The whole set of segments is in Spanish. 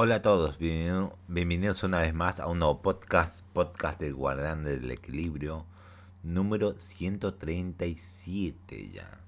Hola a todos, bienvenidos una vez más a un nuevo podcast, podcast de Guardián del Equilibrio, número 137 ya.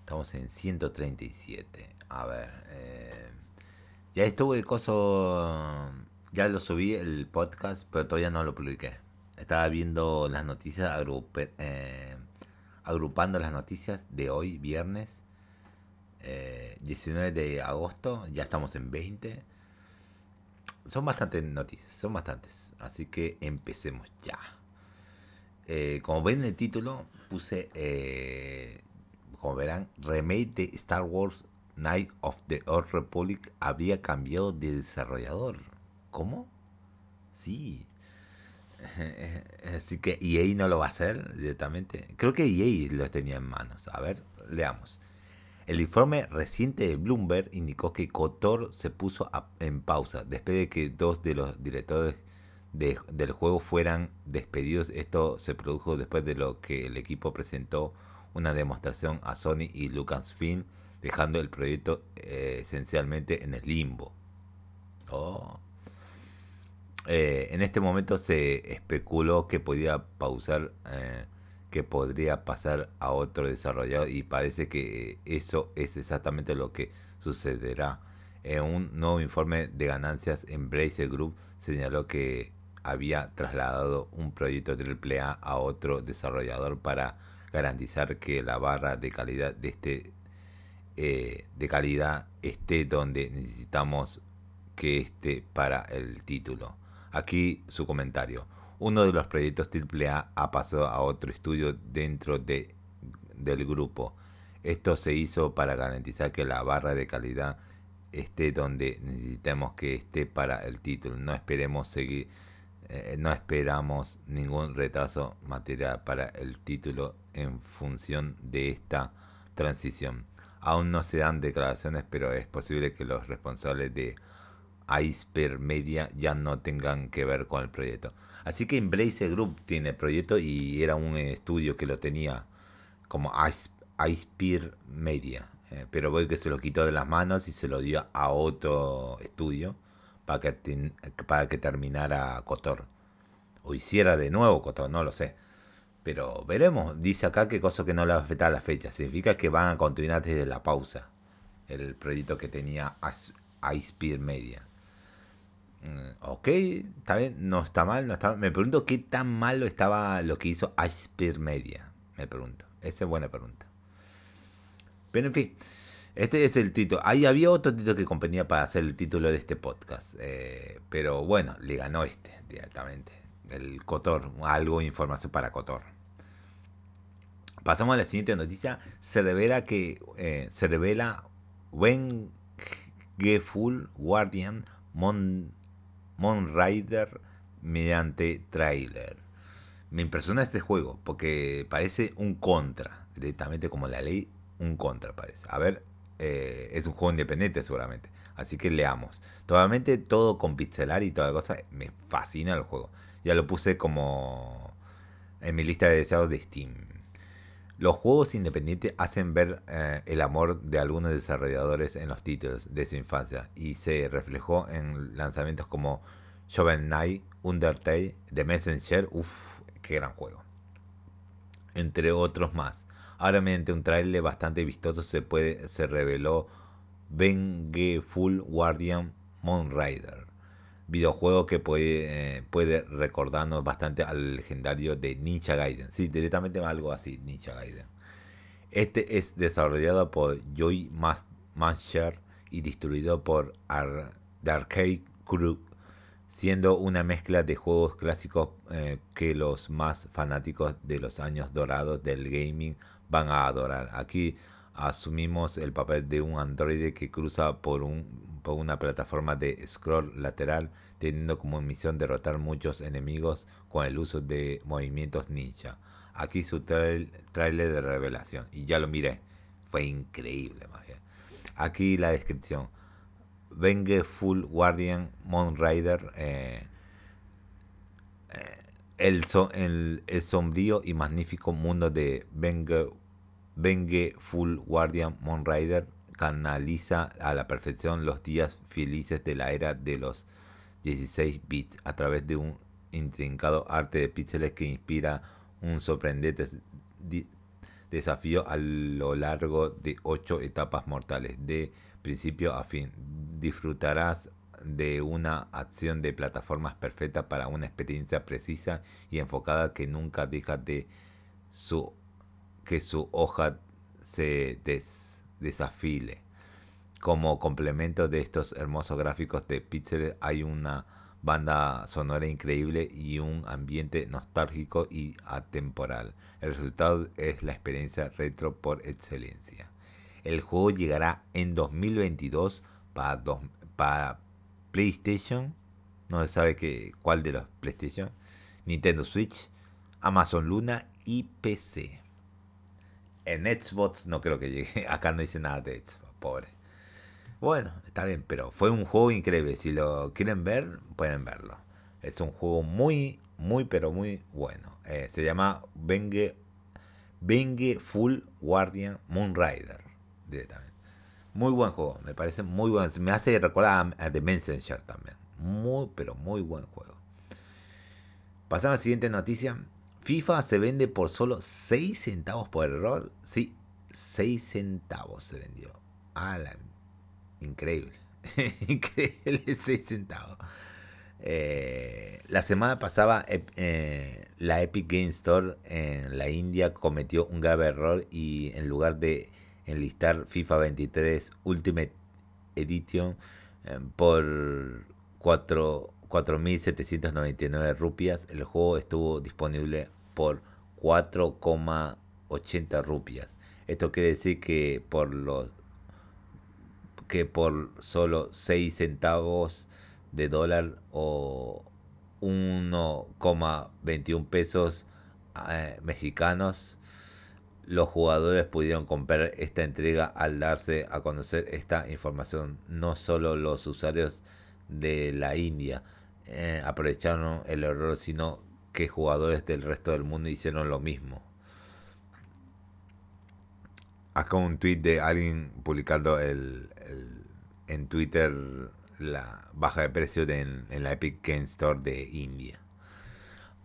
Estamos en 137. A ver, eh, ya estuve coso, ya lo subí el podcast, pero todavía no lo publiqué. Estaba viendo las noticias, eh, agrupando las noticias de hoy, viernes, 19 eh, de agosto, ya estamos en 20 son bastantes noticias, son bastantes. Así que empecemos ya. Eh, como ven en el título, puse, eh, como verán, remake de Star Wars Night of the Old Republic habría cambiado de desarrollador. ¿Cómo? Sí. Así que EA no lo va a hacer directamente. Creo que EA lo tenía en manos. A ver, leamos. El informe reciente de Bloomberg indicó que Kotor se puso en pausa después de que dos de los directores del juego fueran despedidos. Esto se produjo después de lo que el equipo presentó una demostración a Sony y Lucasfilm, dejando el proyecto eh, esencialmente en el limbo. Oh. Eh, en este momento se especuló que podía pausar eh, que podría pasar a otro desarrollador y parece que eso es exactamente lo que sucederá. En un nuevo informe de ganancias, Embracer Group señaló que había trasladado un proyecto AAA a otro desarrollador para garantizar que la barra de calidad de este eh, de calidad esté donde necesitamos que esté para el título. Aquí su comentario uno de los proyectos AAA ha pasado a otro estudio dentro de, del grupo. Esto se hizo para garantizar que la barra de calidad esté donde necesitemos que esté para el título. No esperemos seguir, eh, no esperamos ningún retraso material para el título en función de esta transición. Aún no se dan declaraciones, pero es posible que los responsables de Iceberg Media ya no tengan que ver con el proyecto. Así que Embrace Group tiene el proyecto y era un estudio que lo tenía como Iceberg Media. Eh, pero voy que se lo quitó de las manos y se lo dio a otro estudio para que, para que terminara Cotor. O hiciera de nuevo Cotor, no lo sé. Pero veremos. Dice acá que cosa que no le va a afectar a la fecha. Significa que van a continuar desde la pausa. El proyecto que tenía Iceberg Media. Mm, ok, está bien, no está mal, no está Me pregunto qué tan malo estaba lo que hizo Iceberg Media. Me pregunto. Esa es buena pregunta. Pero en fin, este es el título. Ahí había otro título que compañía para hacer el título de este podcast. Eh, pero bueno, le ganó este directamente. El Cotor, algo de información para Cotor. Pasamos a la siguiente noticia. Se revela que eh, se revela Full Guardian Mon Rider mediante trailer. Me impresiona este juego porque parece un contra, directamente como la ley, un contra parece. A ver, eh, es un juego independiente seguramente, así que leamos. Totalmente todo con pixelar y toda cosa, me fascina el juego. Ya lo puse como en mi lista de deseados de Steam. Los juegos independientes hacen ver eh, el amor de algunos desarrolladores en los títulos de su infancia y se reflejó en lanzamientos como Shovel Knight, Undertale, The Messenger, uff, qué gran juego. Entre otros más. Ahora mediante un trailer bastante vistoso se, puede, se reveló Full Guardian Moon Rider videojuego que puede, eh, puede recordarnos bastante al legendario de Ninja Gaiden. Sí, directamente algo así, Ninja Gaiden. Este es desarrollado por Joy Master y distribuido por The Arcade Crew, siendo una mezcla de juegos clásicos eh, que los más fanáticos de los años dorados del gaming van a adorar. Aquí asumimos el papel de un androide que cruza por un una plataforma de scroll lateral, teniendo como misión derrotar muchos enemigos con el uso de movimientos ninja. Aquí su trailer de revelación. Y ya lo miré. Fue increíble, Aquí la descripción. Venge Full Guardian Moon Rider. Eh, eh, el, el, sombrío y magnífico mundo de Venge, Full Guardian Moon Rider canaliza a la perfección los días felices de la era de los 16 bits a través de un intrincado arte de píxeles que inspira un sorprendente desafío a lo largo de 8 etapas mortales, de principio a fin. Disfrutarás de una acción de plataformas perfecta para una experiencia precisa y enfocada que nunca deja de su que su hoja se desafile. Como complemento de estos hermosos gráficos de píxeles hay una banda sonora increíble y un ambiente nostálgico y atemporal. El resultado es la experiencia retro por excelencia. El juego llegará en 2022 para, para PlayStation, no se sabe que, cuál de los PlayStation, Nintendo Switch, Amazon Luna y PC. En Xbox no creo que llegue. Acá no dice nada de Xbox, pobre. Bueno, está bien, pero fue un juego increíble. Si lo quieren ver, pueden verlo. Es un juego muy, muy, pero muy bueno. Eh, se llama Benge, Full Guardian Moonrider. Directamente. Muy buen juego, me parece muy bueno. Me hace recordar a, The Messenger también. Muy, pero muy buen juego. Pasamos a la siguiente noticia. FIFA se vende por solo 6 centavos por error. Sí, 6 centavos se vendió. Increíble. Increíble 6 centavos. Eh, la semana pasada eh, la Epic Game Store en la India cometió un grave error y en lugar de enlistar FIFA 23 Ultimate Edition eh, por 4.799 rupias, el juego estuvo disponible por 4,80 rupias. Esto quiere decir que por los que por solo 6 centavos de dólar o 1,21 pesos eh, mexicanos, los jugadores pudieron comprar esta entrega al darse a conocer esta información. No solo los usuarios de la India eh, aprovecharon el error, sino que jugadores del resto del mundo hicieron lo mismo acá un tweet de alguien publicando el, en Twitter la baja de precio en, la Epic Game Store de India.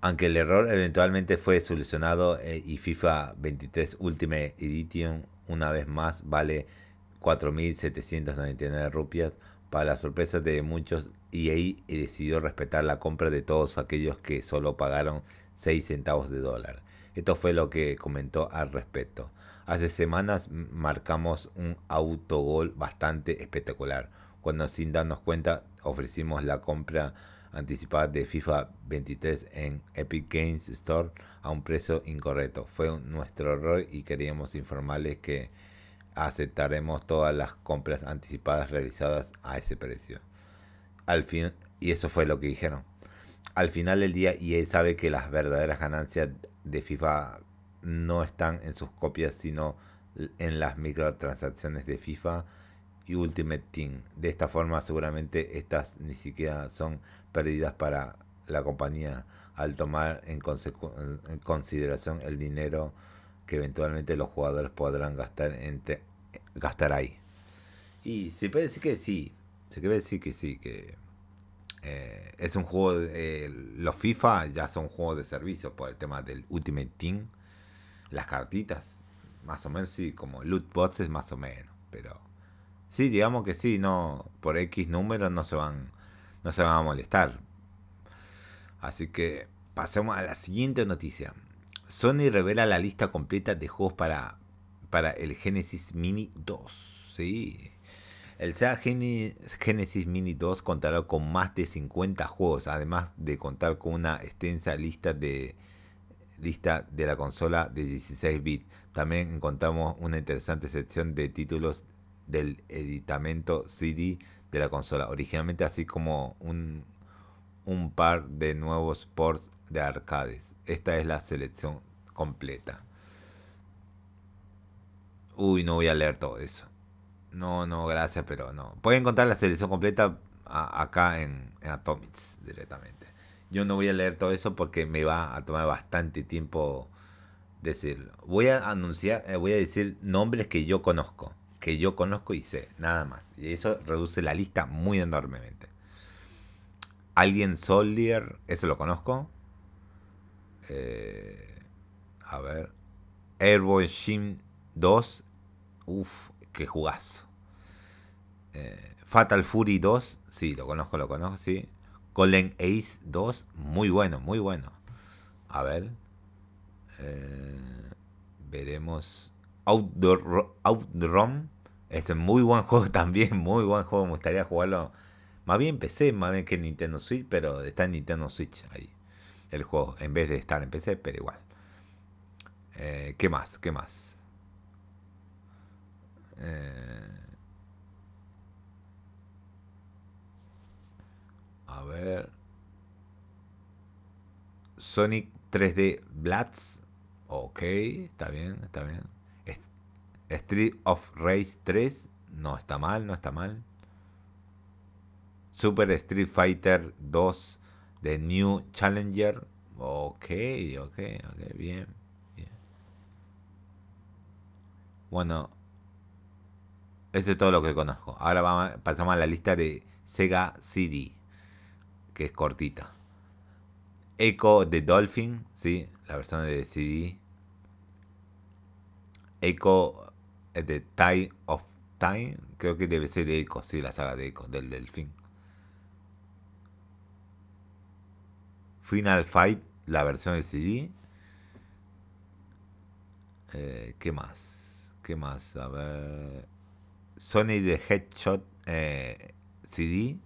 Aunque el error eventualmente fue solucionado eh, y FIFA 23 Ultimate Edition una vez más vale 4.799 rupias, para la sorpresa de muchos EA decidió respetar la compra de todos aquellos que solo pagaron 6 centavos de dólar. Esto fue lo que comentó al respecto. Hace semanas marcamos un autogol bastante espectacular, cuando sin darnos cuenta ofrecimos la compra anticipada de FIFA 23 en Epic Games Store a un precio incorrecto. Fue nuestro error y queríamos informarles que aceptaremos todas las compras anticipadas realizadas a ese precio. Al fin, y eso fue lo que dijeron. Al final del día, EA sabe que las verdaderas ganancias de FIFA no están en sus copias, sino en las microtransacciones de FIFA y Ultimate Team. De esta forma, seguramente estas ni siquiera son perdidas para la compañía al tomar en, consideración el dinero que eventualmente los jugadores podrán gastar, en gastar ahí. Y se puede decir que sí, se puede decir que sí, que eh, es un juego, de, los FIFA ya son juegos de servicio por el tema del Ultimate Team las cartitas, más o menos sí, como loot boxes más o menos, pero sí, digamos que sí, no, por X números no se van, no se van a molestar. Así que pasemos a la siguiente noticia. Sony revela la lista completa de juegos para, para el Genesis Mini 2. Sí. El Sega Genesis Mini 2 contará con más de 50 juegos, además de contar con una extensa lista de lista de la consola de 16 bits. También encontramos una interesante sección de títulos del editamento CD de la consola, originalmente así como un, un par de nuevos ports de arcades. Esta es la selección completa. Uy, no voy a leer todo eso. No, no, gracias, pero no. Pueden encontrar la selección completa acá en, Atomics directamente. Yo no voy a leer todo eso porque me va a tomar bastante tiempo decirlo. Voy a anunciar, eh, voy a decir nombres que yo conozco. que yo conozco y sé, nada más. Y eso reduce la lista muy enormemente. Alien Soldier, eso lo conozco. Eh, a ver. Airboy Shin 2. Uf, qué jugazo. Eh, Fatal Fury 2. Sí, lo conozco, lo conozco, sí. Golden Ace 2. Muy bueno, muy bueno. A ver. Eh, veremos. Outdoor, Outrun. Este es muy buen juego también, muy buen juego. Me gustaría jugarlo. Más bien PC, más bien que Nintendo Switch, pero está en Nintendo Switch ahí. El juego, en vez de estar en PC, pero igual. Eh, ¿Qué más? ¿Qué más? Eh, a ver. Sonic 3D Blats. Ok, está bien, está bien. Street of Race 3. No está mal, no está mal. Super Street Fighter 2 de New Challenger. Ok, ok, ok, bien, bien. Bueno, eso es todo lo que conozco. Ahora vamos, pasamos a la lista de Sega CD, que es cortita. Echo de Dolphin, sí, la versión de CD. Echo de Time of Time, creo que debe ser de Echo, sí, la saga de Echo, del Delfín. Final Fight, la versión de CD. Eh, ¿Qué más? ¿Qué más? A ver. Sony de Headshot eh, CD.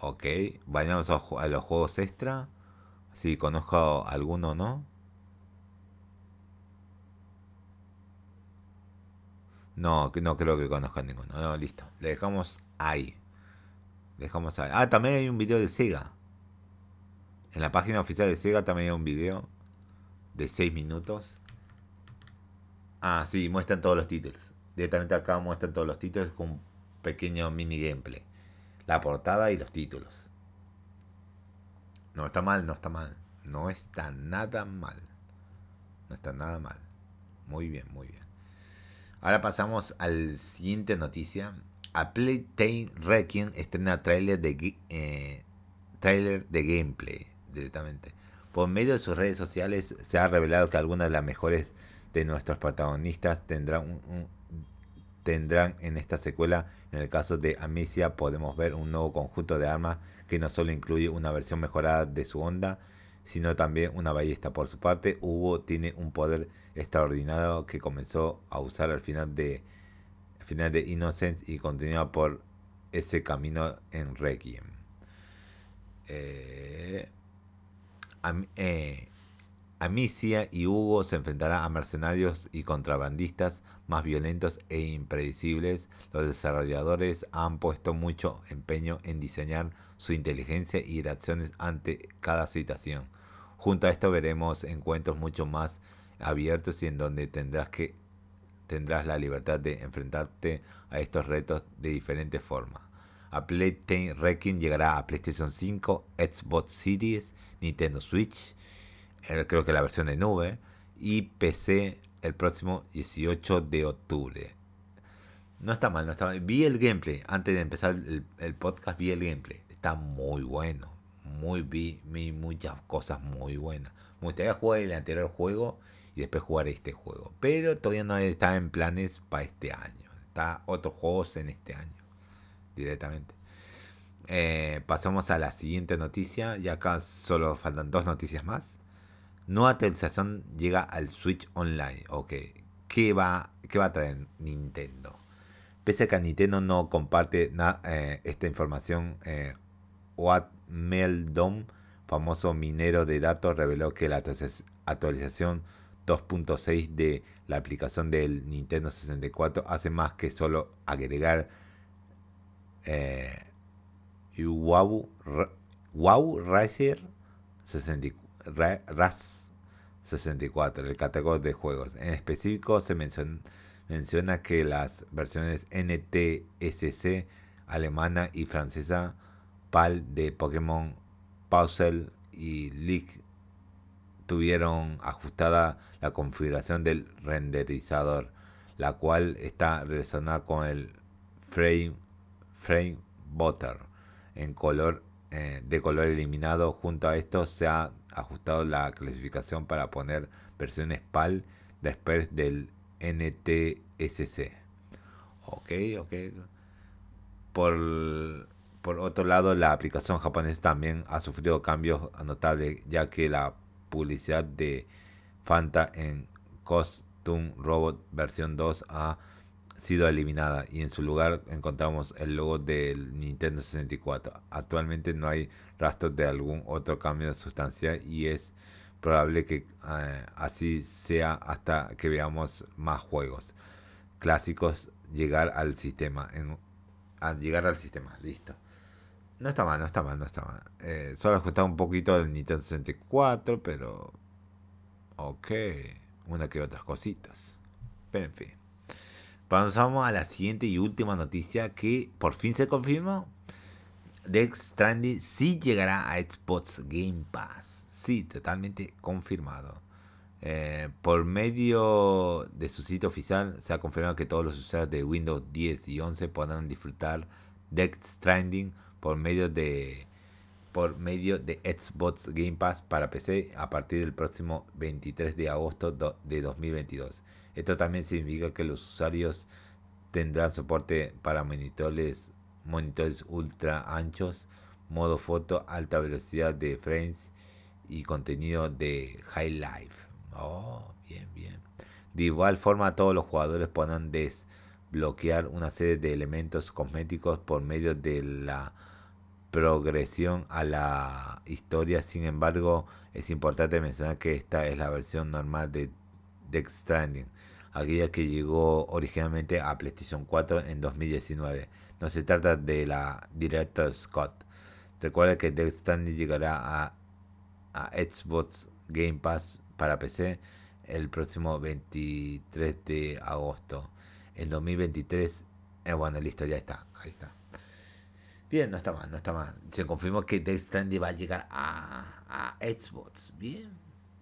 Ok. Vayamos a, los juegos extra. Si conozco alguno o no. No, no creo que conozca ninguno. No, listo. Le dejamos ahí. Dejamos ahí. Ah, también hay un video de Sega. En la página oficial de Sega también hay un video de 6 minutos. Ah, sí, muestran todos los títulos. Directamente acá muestran todos los títulos con un pequeño mini gameplay. La portada y los títulos. No está mal, no está mal. No está nada mal. No está nada mal. Muy bien, muy bien. Ahora pasamos a la siguiente noticia. A Playtime Requiem estrena trailer de, eh, de gameplay directamente. Por medio de sus redes sociales se ha revelado que algunas de las mejores de nuestros protagonistas tendrán, tendrán en esta secuela. En el caso de Amicia podemos ver un nuevo conjunto de armas que no solo incluye una versión mejorada de su onda, sino también una ballesta. Por su parte, Hugo tiene un poder extraordinario que comenzó a usar al final de, al final de Innocence y continúa por ese camino en Requiem. Eh, eh, Amicia y Hugo se enfrentarán a mercenarios y contrabandistas más violentos e impredecibles. Los desarrolladores han puesto mucho empeño en diseñar su inteligencia y reacciones ante cada situación. Junto a esto veremos encuentros mucho más abiertos y en donde tendrás que tendrás la libertad de enfrentarte a estos retos de diferentes formas. A Playtime Wrecking llegará a PlayStation 5, Xbox Series, Nintendo Switch, eh, creo que la versión de nube, y PC el próximo 18 de octubre. No está mal, no está mal. Vi el gameplay, antes de empezar el, podcast vi el gameplay. Está muy bueno. Muy vi, vi, muchas cosas muy buenas. Me gustaría jugar el anterior juego y después jugar este juego. Pero todavía no está en planes para este año. Está otros juegos en este año. Directamente. Eh, pasamos a la siguiente noticia. Y acá solo faltan dos noticias más. Nueva actualización llega al Switch Online. Ok. ¿Qué va, qué va a traer Nintendo? Pese a que Nintendo no comparte eh, esta información, eh, Meldom, famoso minero de datos, reveló que la actualización 2.6 de la aplicación del Nintendo 64 hace más que solo agregar eh, wow, wow Racer 64 RAS 64, el catálogo de juegos. En específico se menciona, que las versiones NTSC alemana y francesa PAL de Pokémon Puzzle y League tuvieron ajustada la configuración del renderizador. la cual está relacionada con el frame, frame butter en color eh, de color eliminado. Junto a esto se ha ajustado la clasificación para poner versiones PAL después del NTSC. Ok, ok. Por, por otro lado, la aplicación japonesa también ha sufrido cambios notables, ya que la publicidad de Fanta en Costume Robot versión 2 ha sido eliminada y en su lugar encontramos el logo del Nintendo 64. Actualmente no hay rastros de algún otro cambio sustancial y es probable que eh, así sea hasta que veamos más juegos clásicos llegar al sistema. En, llegar al sistema, listo. No está mal, no está mal, no está mal. Eh, solo ajustado un poquito del Nintendo 64, pero... Ok, una que otras cositas. Pero en fin. Pasamos a la siguiente y última noticia que por fin se confirmó. Death Stranding sí llegará a Xbox Game Pass. Sí, totalmente confirmado. Eh, por medio de su sitio oficial se ha confirmado que todos los usuarios de Windows 10 y 11 podrán disfrutar Death Stranding por medio de por medio de Xbox Game Pass para PC a partir del próximo 23 de agosto de 2022. Esto también significa que los usuarios tendrán soporte para monitores, monitores ultra anchos, modo foto, alta velocidad de frames y contenido de High Life. Oh, bien, bien. De igual forma, todos los jugadores podrán desbloquear una serie de elementos cosméticos por medio de la progresión a la historia. Sin embargo, es importante mencionar que esta es la versión normal de Death Stranding aquella que llegó originalmente a PlayStation 4 en 2019. No se trata de la Director Scott. Recuerda que Death Stranding llegará a, a Xbox Game Pass para PC el próximo 23 de agosto. En 2023, eh, bueno, listo, ya está, ahí está. Bien, no está mal, no está mal. Se confirmó que Death Stranding va a llegar a, a Xbox. Bien,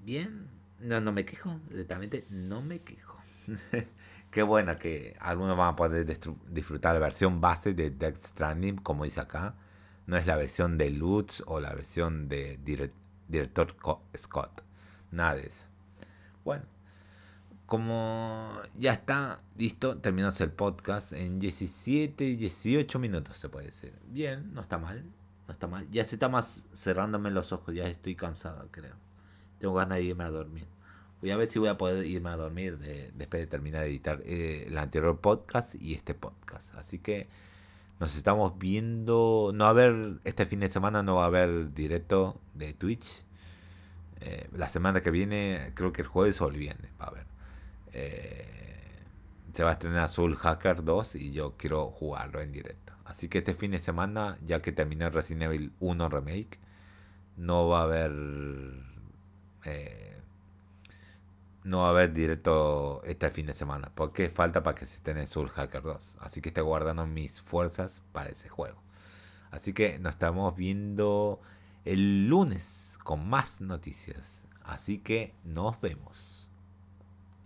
bien. No, no me quejo, directamente no me quejo. Qué bueno que algunos van a poder disfrutar la versión base de Death Stranding, como dice acá. No es la versión de Lutz o la versión de director Scott. Nada de eso. Bueno, como ya está listo, terminamos el podcast en 17, 18 minutos, se puede decir. Bien, no está mal. No está mal. Ya se está más cerrándome los ojos, ya estoy cansado, creo. Tengo ganas de irme a dormir. Voy a ver si voy a poder irme a dormir después de terminar de editar eh, el anterior podcast y este podcast. Así que nos estamos viendo. No va a haber, este fin de semana no va a haber directo de Twitch. Eh, la semana que viene, creo que el jueves o el viernes va a haber. Eh, se va a estrenar Soul Hacker 2 y yo quiero jugarlo en directo. Así que este fin de semana, ya que terminé Resident Evil 1 Remake, no va a haber no va a haber directo este fin de semana. Porque falta para que se esté en Soul Hacker 2. Así que estoy guardando mis fuerzas para ese juego. Así que nos estamos viendo el lunes con más noticias. Así que nos vemos.